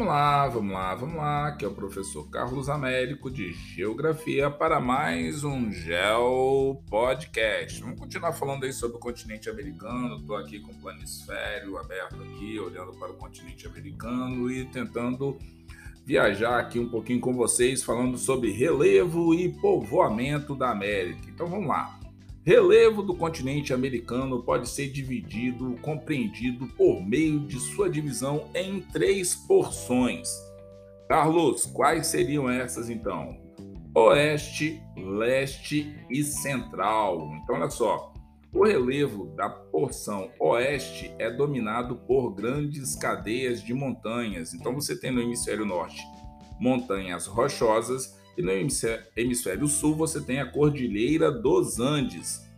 Vamos lá, vamos lá, vamos lá, que é o professor Carlos Américo de Geografia para mais um Geo Podcast. Vamos continuar falando aí sobre o continente americano. Estou aqui com o planisfério aberto aqui, olhando para o continente americano e tentando viajar aqui um pouquinho com vocês, falando sobre relevo e povoamento da América. Então vamos lá. Relevo do continente americano pode ser dividido, compreendido por meio de sua divisão em três porções. Carlos, quais seriam essas então? Oeste, leste e central. Então, olha só. O relevo da porção oeste é dominado por grandes cadeias de montanhas. Então, você tem no hemisfério norte montanhas rochosas e no hemisfério sul você tem a Cordilheira dos Andes,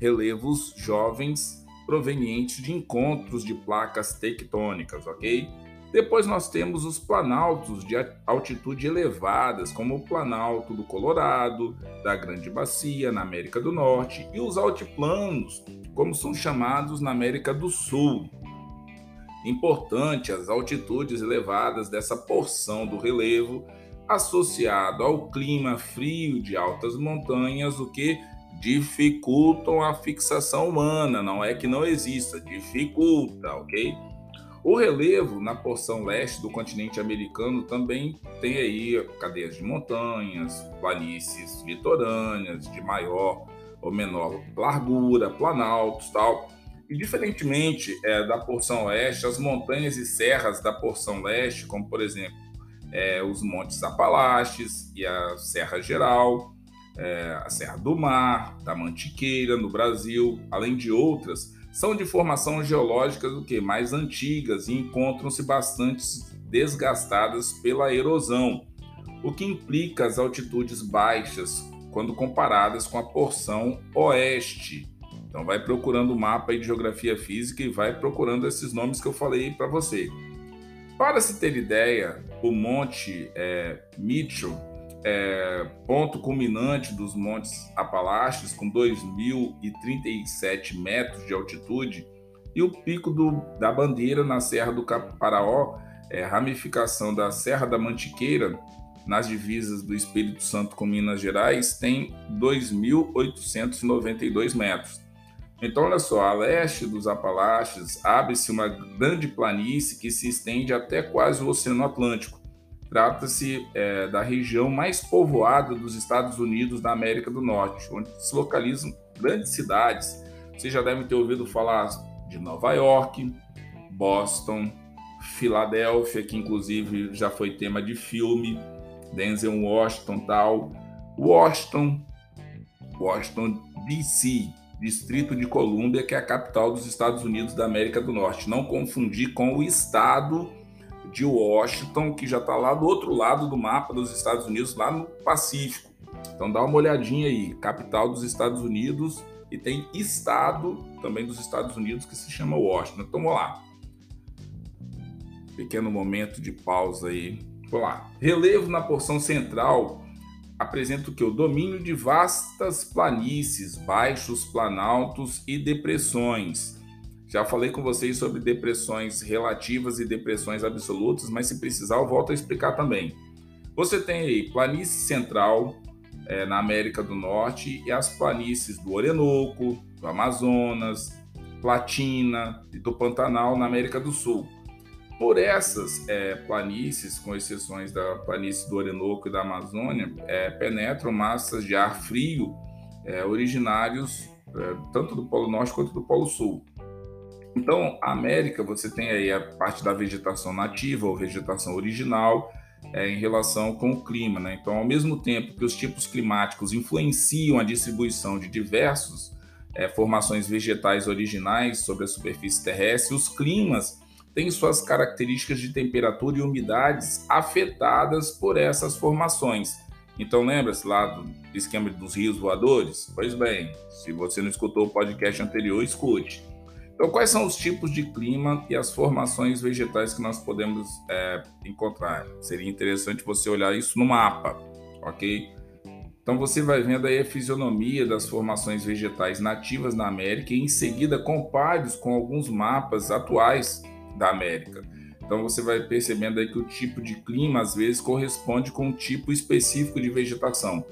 relevos jovens provenientes de encontros de placas tectônicas, ok? Depois nós temos os planaltos de altitude elevadas, como o Planalto do Colorado, da Grande Bacia, na América do Norte, e os altiplanos, como são chamados na América do Sul. Importante as altitudes elevadas dessa porção do relevo associado ao clima frio de altas montanhas, o que dificultam a fixação humana, não é que não exista, dificulta, ok? O relevo na porção leste do continente americano também tem aí cadeias de montanhas, planícies litorâneas de maior ou menor largura, planaltos, tal. E diferentemente é, da porção oeste, as montanhas e serras da porção leste, como por exemplo é, os Montes Apalaches e a Serra Geral, é, a Serra do Mar, da Mantiqueira, no Brasil, além de outras, são de formação geológica do que mais antigas e encontram-se bastante desgastadas pela erosão, o que implica as altitudes baixas quando comparadas com a porção oeste. Então vai procurando o mapa de geografia física e vai procurando esses nomes que eu falei para você. Para se ter ideia, o Monte é, Mitchell, é, ponto culminante dos Montes Apalaches, com 2.037 metros de altitude, e o Pico do, da Bandeira, na Serra do Caparaó, é, ramificação da Serra da Mantiqueira, nas divisas do Espírito Santo com Minas Gerais, tem 2.892 metros. Então, olha só, a leste dos Apalaches abre-se uma grande planície que se estende até quase o Oceano Atlântico. Trata-se é, da região mais povoada dos Estados Unidos da América do Norte, onde se localizam grandes cidades. Vocês já devem ter ouvido falar de Nova York, Boston, Filadélfia, que inclusive já foi tema de filme, Denzel Washington tal, Washington, Washington DC, Distrito de Colômbia, que é a capital dos Estados Unidos da América do Norte. Não confundir com o estado de Washington, que já está lá do outro lado do mapa dos Estados Unidos, lá no Pacífico. Então dá uma olhadinha aí, capital dos Estados Unidos e tem estado também dos Estados Unidos que se chama Washington. Então vamos lá. Pequeno momento de pausa aí. Vamos lá. Relevo na porção central apresenta o que? O domínio de vastas planícies, baixos planaltos e depressões. Já falei com vocês sobre depressões relativas e depressões absolutas, mas se precisar eu volto a explicar também. Você tem aí planície central é, na América do Norte e as planícies do Orinoco, do Amazonas, Platina e do Pantanal na América do Sul. Por essas é, planícies, com exceções da planície do Orinoco e da Amazônia, é, penetram massas de ar frio é, originários é, tanto do Polo Norte quanto do Polo Sul. Então, a América, você tem aí a parte da vegetação nativa ou vegetação original é, em relação com o clima. Né? Então, ao mesmo tempo que os tipos climáticos influenciam a distribuição de diversos é, formações vegetais originais sobre a superfície terrestre, os climas têm suas características de temperatura e umidades afetadas por essas formações. Então, lembra-se lá do esquema dos rios voadores? Pois bem, se você não escutou o podcast anterior, escute. Então, quais são os tipos de clima e as formações vegetais que nós podemos é, encontrar? Seria interessante você olhar isso no mapa, ok? Então, você vai vendo aí a fisionomia das formações vegetais nativas na América e, em seguida, compare-os com alguns mapas atuais da América. Então você vai percebendo aí que o tipo de clima às vezes corresponde com um tipo específico de vegetação.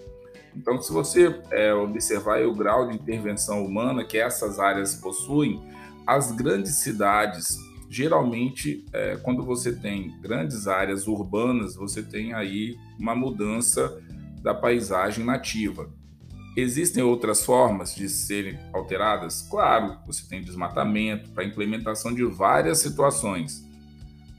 Então, se você é, observar o grau de intervenção humana que essas áreas possuem, as grandes cidades, geralmente, é, quando você tem grandes áreas urbanas, você tem aí uma mudança da paisagem nativa. Existem outras formas de serem alteradas? Claro, você tem desmatamento para implementação de várias situações.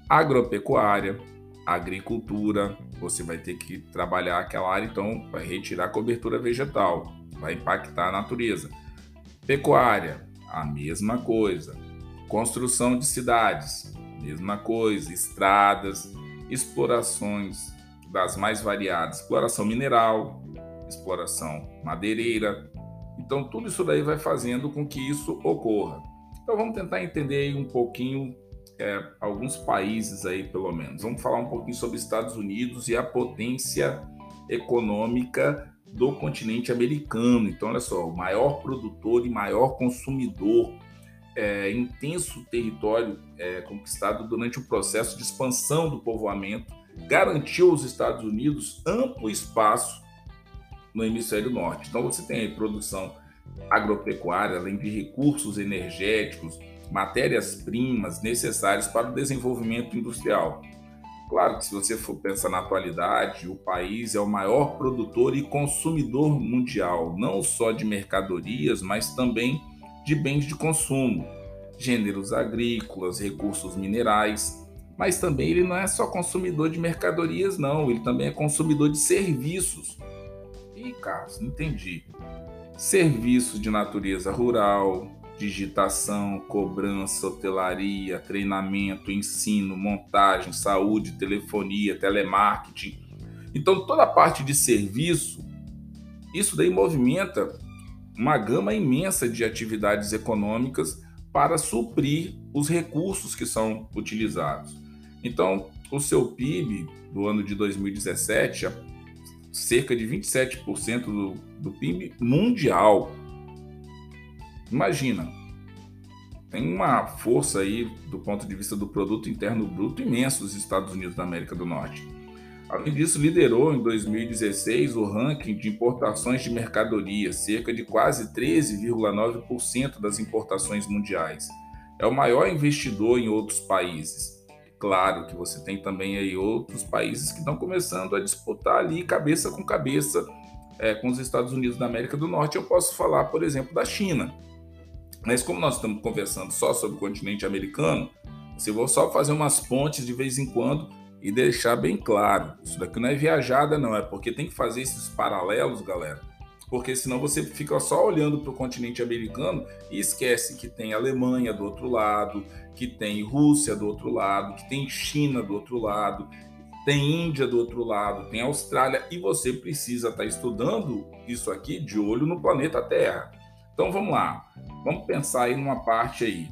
Agropecuária, agricultura, você vai ter que trabalhar aquela área, então vai retirar cobertura vegetal, vai impactar a natureza. Pecuária, a mesma coisa. Construção de cidades, mesma coisa. Estradas, explorações das mais variadas, exploração mineral, exploração madeireira. Então, tudo isso daí vai fazendo com que isso ocorra. Então, vamos tentar entender um pouquinho é, alguns países aí, pelo menos. Vamos falar um pouquinho sobre Estados Unidos e a potência econômica do continente americano. Então, olha só, o maior produtor e maior consumidor, é, intenso território é, conquistado durante o processo de expansão do povoamento, garantiu aos Estados Unidos amplo espaço no hemisfério norte. Então, você tem aí produção agropecuária, além de recursos energéticos, matérias-primas necessárias para o desenvolvimento industrial. Claro que se você for pensar na atualidade, o país é o maior produtor e consumidor mundial, não só de mercadorias, mas também de bens de consumo, gêneros agrícolas, recursos minerais. Mas também ele não é só consumidor de mercadorias, não, ele também é consumidor de serviços. Carlos, não entendi. Serviços de natureza rural, digitação, cobrança, hotelaria, treinamento, ensino, montagem, saúde, telefonia, telemarketing. Então, toda a parte de serviço, isso daí movimenta uma gama imensa de atividades econômicas para suprir os recursos que são utilizados. Então, o seu PIB do ano de 2017, cerca de 27% do, do PIB mundial Imagina, tem uma força aí do ponto de vista do produto interno bruto imenso os Estados Unidos da América do Norte. Além disso, liderou em 2016 o ranking de importações de mercadorias, cerca de quase 13,9% das importações mundiais. É o maior investidor em outros países. Claro que você tem também aí outros países que estão começando a disputar ali cabeça com cabeça é, com os Estados Unidos da América do Norte. Eu posso falar, por exemplo, da China. Mas como nós estamos conversando só sobre o continente americano, se vou só fazer umas pontes de vez em quando e deixar bem claro, isso daqui não é viajada não, é porque tem que fazer esses paralelos, galera, porque senão você fica só olhando para o continente americano e esquece que tem Alemanha do outro lado, que tem Rússia do outro lado, que tem China do outro lado, tem Índia do outro lado, tem Austrália e você precisa estar tá estudando isso aqui de olho no planeta Terra. Então vamos lá, vamos pensar aí numa parte aí.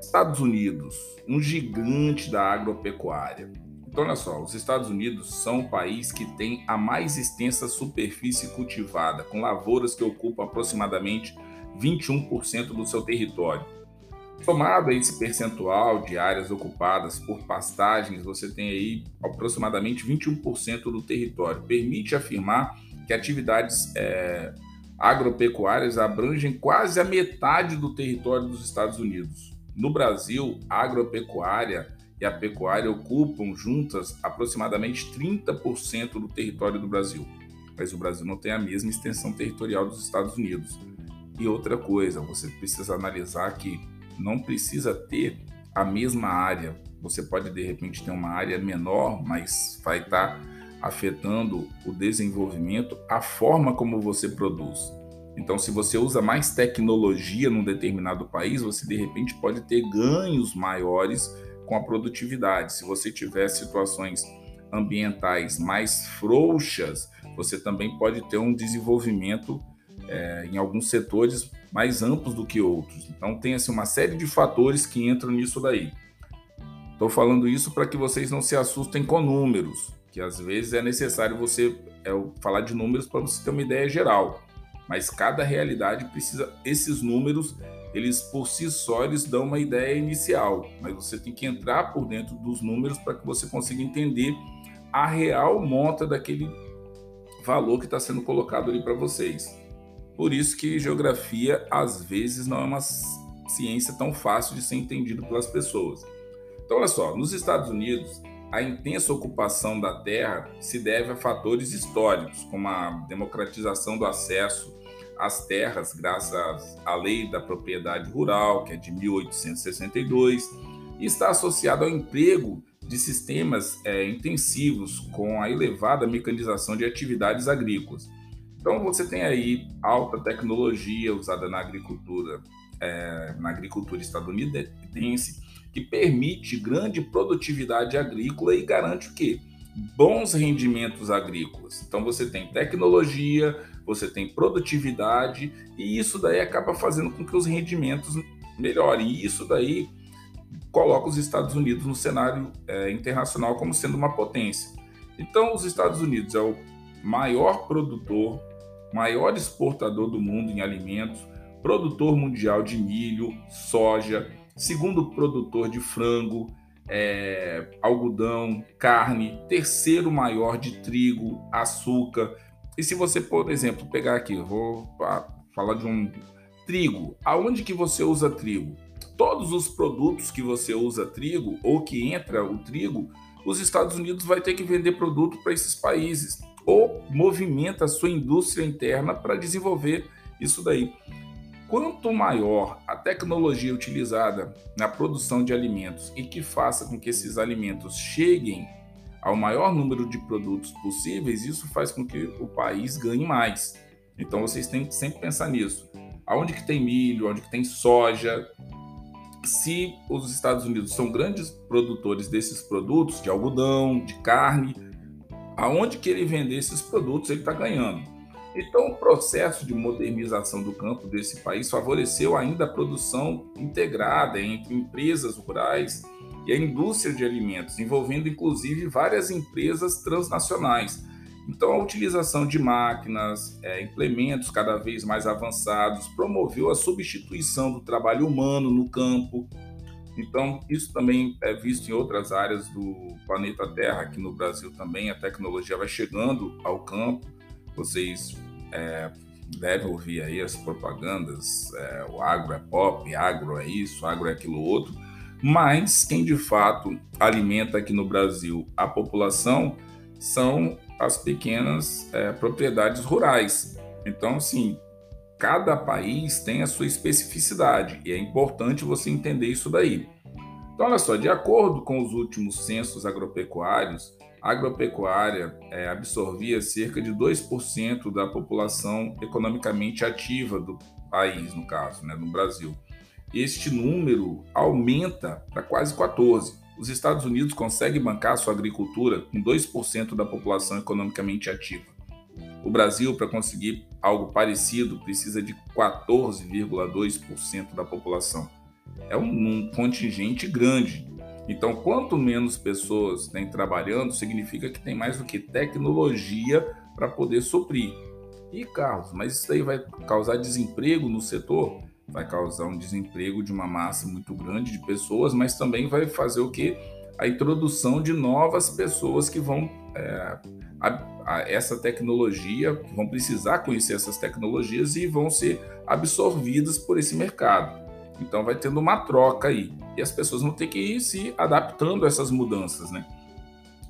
Estados Unidos, um gigante da agropecuária. Então olha só, os Estados Unidos são o país que tem a mais extensa superfície cultivada, com lavouras que ocupam aproximadamente 21% do seu território. Somado a esse percentual de áreas ocupadas por pastagens, você tem aí aproximadamente 21% do território. Permite afirmar que atividades é, agropecuárias abrangem quase a metade do território dos Estados Unidos. No Brasil, a agropecuária e a pecuária ocupam juntas aproximadamente 30% do território do Brasil. Mas o Brasil não tem a mesma extensão territorial dos Estados Unidos. E outra coisa, você precisa analisar que não precisa ter a mesma área. Você pode de repente ter uma área menor, mas vai estar afetando o desenvolvimento, a forma como você produz. Então, se você usa mais tecnologia num determinado país, você de repente pode ter ganhos maiores com a produtividade. Se você tiver situações ambientais mais frouxas, você também pode ter um desenvolvimento é, em alguns setores mais amplos do que outros. Então, tem assim, uma série de fatores que entram nisso daí. Estou falando isso para que vocês não se assustem com números que às vezes é necessário você é, falar de números para você ter uma ideia geral, mas cada realidade precisa esses números eles por si só eles dão uma ideia inicial, mas você tem que entrar por dentro dos números para que você consiga entender a real monta daquele valor que está sendo colocado ali para vocês. Por isso que geografia às vezes não é uma ciência tão fácil de ser entendido pelas pessoas. Então olha só, nos Estados Unidos a intensa ocupação da terra se deve a fatores históricos, como a democratização do acesso às terras graças à Lei da Propriedade Rural, que é de 1862, e está associado ao emprego de sistemas é, intensivos com a elevada mecanização de atividades agrícolas. Então você tem aí alta tecnologia usada na agricultura, é, na agricultura estadunidense, que permite grande produtividade agrícola e garante o quê? Bons rendimentos agrícolas. Então você tem tecnologia, você tem produtividade e isso daí acaba fazendo com que os rendimentos melhorem. E isso daí coloca os Estados Unidos no cenário é, internacional como sendo uma potência. Então os Estados Unidos é o maior produtor, maior exportador do mundo em alimentos, produtor mundial de milho, soja, segundo produtor de frango, é, algodão, carne, terceiro maior de trigo, açúcar. E se você, por exemplo, pegar aqui, vou falar de um trigo. Aonde que você usa trigo? Todos os produtos que você usa trigo ou que entra o trigo, os Estados Unidos vai ter que vender produto para esses países ou movimenta a sua indústria interna para desenvolver isso daí. Quanto maior a tecnologia utilizada na produção de alimentos e que faça com que esses alimentos cheguem ao maior número de produtos possíveis, isso faz com que o país ganhe mais. Então vocês têm que sempre pensar nisso. Aonde que tem milho, onde que tem soja, se os Estados Unidos são grandes produtores desses produtos, de algodão, de carne, aonde que ele vender esses produtos, ele está ganhando. Então, o processo de modernização do campo desse país favoreceu ainda a produção integrada entre empresas rurais e a indústria de alimentos, envolvendo inclusive várias empresas transnacionais. Então, a utilização de máquinas, é, implementos cada vez mais avançados, promoveu a substituição do trabalho humano no campo. Então, isso também é visto em outras áreas do planeta Terra, aqui no Brasil também, a tecnologia vai chegando ao campo vocês é, devem ouvir aí as propagandas, é, o agro é pop, agro é isso, agro é aquilo outro, mas quem de fato alimenta aqui no Brasil a população são as pequenas é, propriedades rurais. Então, assim, cada país tem a sua especificidade e é importante você entender isso daí. Então, olha só, de acordo com os últimos censos agropecuários, a agropecuária é, absorvia cerca de 2% da população economicamente ativa do país, no caso, né, no Brasil. Este número aumenta para quase 14%. Os Estados Unidos conseguem bancar sua agricultura com 2% da população economicamente ativa. O Brasil, para conseguir algo parecido, precisa de 14,2% da população. É um, um contingente grande então, quanto menos pessoas têm trabalhando, significa que tem mais do que tecnologia para poder suprir. E Carlos, mas isso aí vai causar desemprego no setor? Vai causar um desemprego de uma massa muito grande de pessoas, mas também vai fazer o que? A introdução de novas pessoas que vão é, a, a essa tecnologia, vão precisar conhecer essas tecnologias e vão ser absorvidas por esse mercado. Então vai tendo uma troca aí. E as pessoas vão ter que ir se adaptando a essas mudanças, né?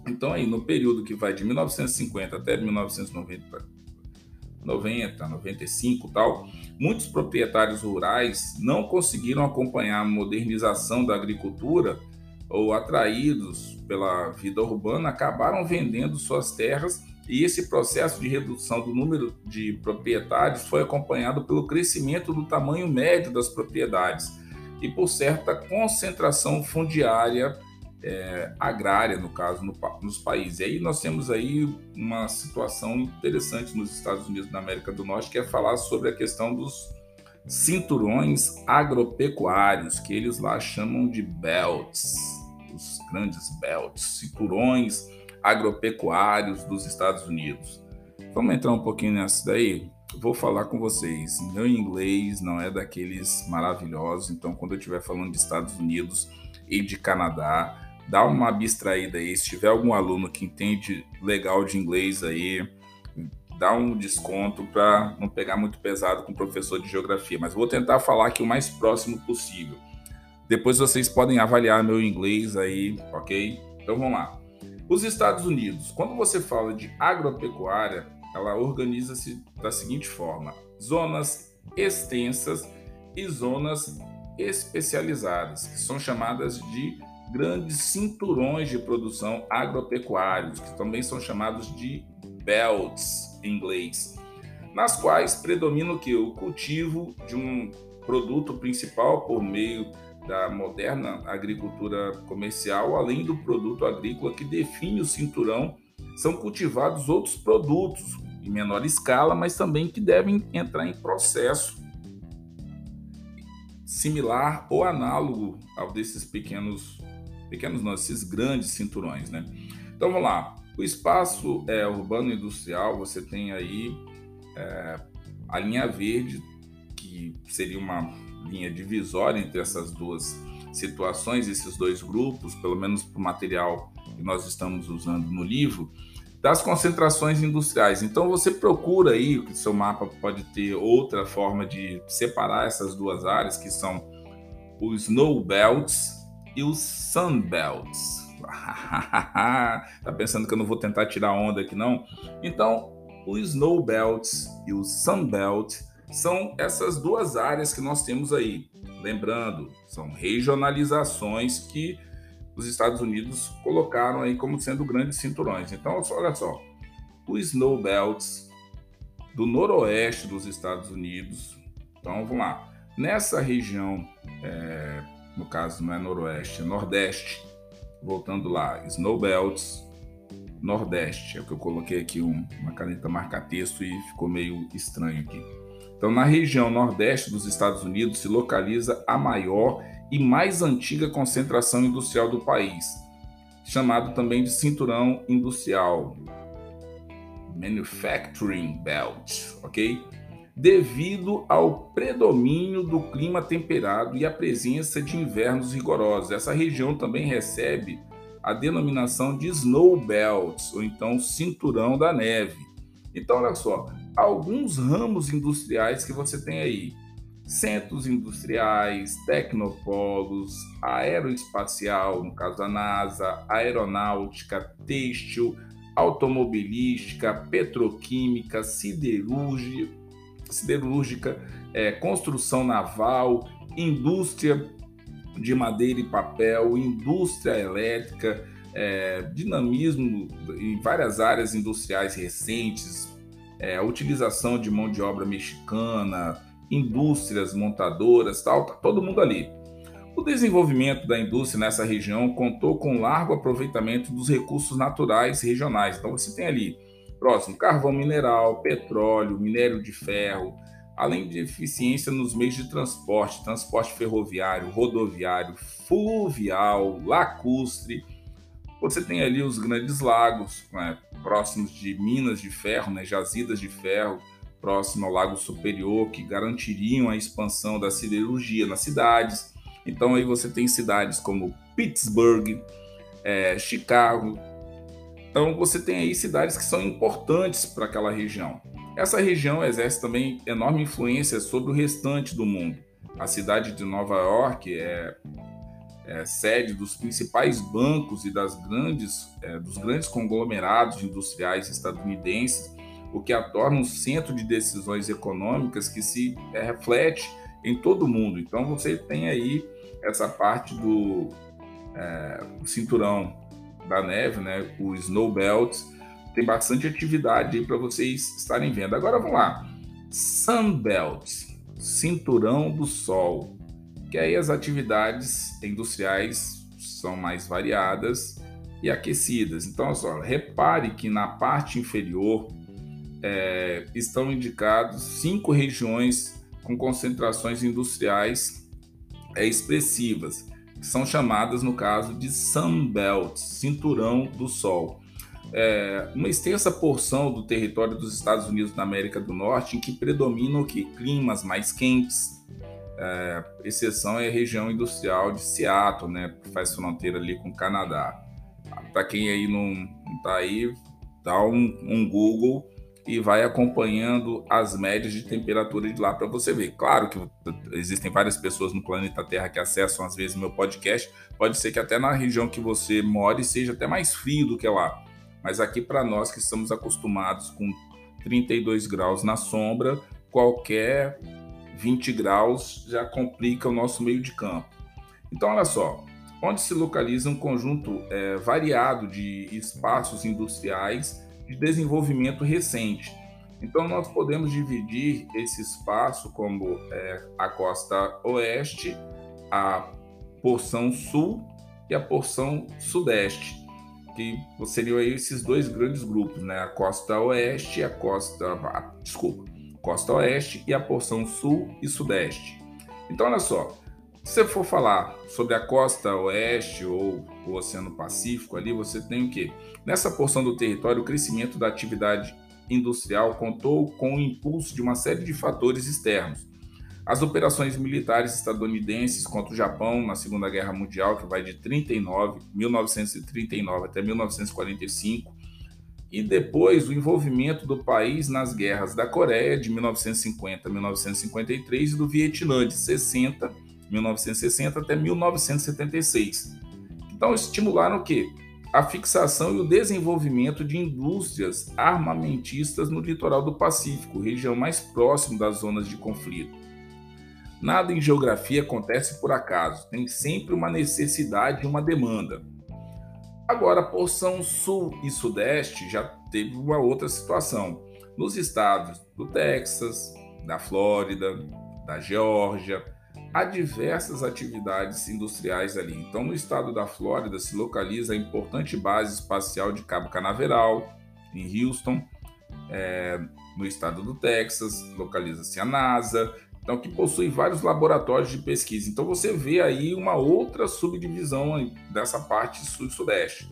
Então aí, no período que vai de 1950 até 1990, 90, 95 tal, muitos proprietários rurais não conseguiram acompanhar a modernização da agricultura ou atraídos pela vida urbana acabaram vendendo suas terras e esse processo de redução do número de propriedades foi acompanhado pelo crescimento do tamanho médio das propriedades e por certa concentração fundiária é, agrária, no caso, no, nos países. E aí nós temos aí uma situação interessante nos Estados Unidos da América do Norte, que é falar sobre a questão dos cinturões agropecuários, que eles lá chamam de belts, os grandes belts, cinturões agropecuários dos Estados Unidos. Vamos entrar um pouquinho nessa daí? vou falar com vocês. Meu inglês não é daqueles maravilhosos, então quando eu estiver falando de Estados Unidos e de Canadá, dá uma abstraída aí. Se tiver algum aluno que entende legal de inglês aí, dá um desconto para não pegar muito pesado com o professor de geografia, mas vou tentar falar aqui o mais próximo possível. Depois vocês podem avaliar meu inglês aí, ok? Então vamos lá. Os Estados Unidos, quando você fala de agropecuária, ela organiza-se da seguinte forma: zonas extensas e zonas especializadas, que são chamadas de grandes cinturões de produção agropecuários, que também são chamados de belts em inglês, nas quais predomina o que? O cultivo de um produto principal por meio da moderna agricultura comercial, além do produto agrícola que define o cinturão, são cultivados outros produtos em menor escala, mas também que devem entrar em processo similar ou análogo ao desses pequenos, pequenos não, esses grandes cinturões, né? Então vamos lá. O espaço é, urbano industrial, você tem aí é, a linha verde, que seria uma linha divisória entre essas duas situações, esses dois grupos, pelo menos para o material que nós estamos usando no livro, das concentrações industriais. Então você procura aí, que seu mapa pode ter outra forma de separar essas duas áreas, que são os snow belts e os sun belts. tá pensando que eu não vou tentar tirar onda aqui não? Então, os snow belts e o sun belt são essas duas áreas que nós temos aí. Lembrando, são regionalizações que os Estados Unidos colocaram aí como sendo grandes cinturões. Então, olha só, o Snow Belts do noroeste dos Estados Unidos. Então, vamos lá. Nessa região, é, no caso não é noroeste, é nordeste, voltando lá, Snow Belts, nordeste, é o que eu coloquei aqui um, uma caneta marca-texto e ficou meio estranho aqui. Então, na região nordeste dos Estados Unidos se localiza a maior e mais antiga concentração industrial do país, chamado também de cinturão industrial, Manufacturing Belt, ok? Devido ao predomínio do clima temperado e a presença de invernos rigorosos. Essa região também recebe a denominação de Snow Belt, ou então cinturão da neve. Então, olha só, alguns ramos industriais que você tem aí: centros industriais, tecnopolos, aeroespacial, no caso da NASA, aeronáutica, têxtil, automobilística, petroquímica, siderúrgica, siderúrgica é, construção naval, indústria de madeira e papel, indústria elétrica, é, dinamismo em várias áreas industriais recentes, é, a utilização de mão de obra mexicana, indústrias montadoras, tal, tá todo mundo ali. O desenvolvimento da indústria nessa região contou com largo aproveitamento dos recursos naturais regionais. Então você tem ali próximo carvão mineral, petróleo, minério de ferro, além de eficiência nos meios de transporte, transporte ferroviário, rodoviário, fluvial, lacustre. Você tem ali os grandes lagos, né? próximos de minas de ferro, né, jazidas de ferro, próximo ao Lago Superior, que garantiriam a expansão da siderurgia nas cidades. Então aí você tem cidades como Pittsburgh, é, Chicago. Então você tem aí cidades que são importantes para aquela região. Essa região exerce também enorme influência sobre o restante do mundo. A cidade de Nova York é é, sede dos principais bancos e das grandes, é, dos grandes conglomerados industriais estadunidenses, o que a torna um centro de decisões econômicas que se é, reflete em todo o mundo. Então você tem aí essa parte do é, cinturão da neve, né, o snow belt, tem bastante atividade para vocês estarem vendo. Agora vamos lá, Sunbelt, cinturão do sol que aí as atividades industriais são mais variadas e aquecidas. Então, só, repare que na parte inferior é, estão indicados cinco regiões com concentrações industriais é, expressivas, que são chamadas, no caso, de Sunbelt, cinturão do Sol. é, uma extensa porção do território dos Estados Unidos da América do Norte em que predominam que climas mais quentes. É, exceção é a região industrial de Seattle, né, que faz fronteira ali com o Canadá. Para quem aí não está aí, dá um, um Google e vai acompanhando as médias de temperatura de lá para você ver. Claro que existem várias pessoas no planeta Terra que acessam às vezes meu podcast. Pode ser que até na região que você mora seja até mais frio do que lá. Mas aqui para nós que estamos acostumados com 32 graus na sombra, qualquer 20 graus já complica o nosso meio de campo. Então, olha só, onde se localiza um conjunto é, variado de espaços industriais de desenvolvimento recente. Então, nós podemos dividir esse espaço como é, a costa oeste, a porção sul e a porção sudeste que seriam esses dois grandes grupos, né? A costa oeste e a costa, ah, desculpa, costa oeste e a porção sul e sudeste. Então, olha só, se você for falar sobre a costa oeste ou o Oceano Pacífico ali, você tem o quê? Nessa porção do território, o crescimento da atividade industrial contou com o impulso de uma série de fatores externos, as operações militares estadunidenses contra o Japão na Segunda Guerra Mundial, que vai de 39, 1939 até 1945, e depois o envolvimento do país nas guerras da Coreia de 1950 a 1953 e do Vietnã de 60, 1960 até 1976. Então estimularam o quê? A fixação e o desenvolvimento de indústrias armamentistas no litoral do Pacífico, região mais próxima das zonas de conflito. Nada em geografia acontece por acaso, tem sempre uma necessidade e uma demanda. Agora, a porção sul e sudeste já teve uma outra situação. Nos estados do Texas, da Flórida, da Geórgia, há diversas atividades industriais ali. Então, no estado da Flórida se localiza a importante base espacial de Cabo Canaveral, em Houston. É, no estado do Texas, localiza-se a NASA, então que possui vários laboratórios de pesquisa. Então você vê aí uma outra subdivisão dessa parte sul-sudeste.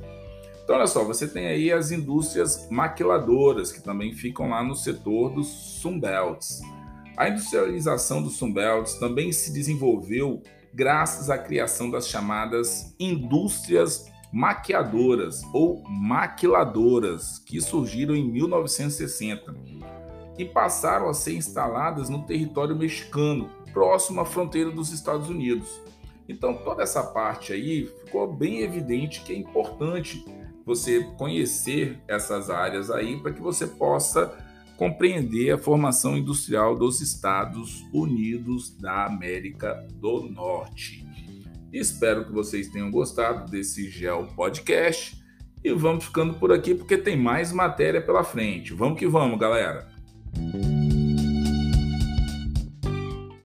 Então olha só, você tem aí as indústrias maquiladoras que também ficam lá no setor dos Sunbelts. A industrialização dos Sunbelts também se desenvolveu graças à criação das chamadas indústrias maquiadoras ou maquiladoras, que surgiram em 1960 e passaram a ser instaladas no território mexicano, próximo à fronteira dos Estados Unidos. Então, toda essa parte aí ficou bem evidente que é importante você conhecer essas áreas aí para que você possa compreender a formação industrial dos Estados Unidos da América do Norte. Espero que vocês tenham gostado desse Geo Podcast e vamos ficando por aqui porque tem mais matéria pela frente. Vamos que vamos, galera! Thank you.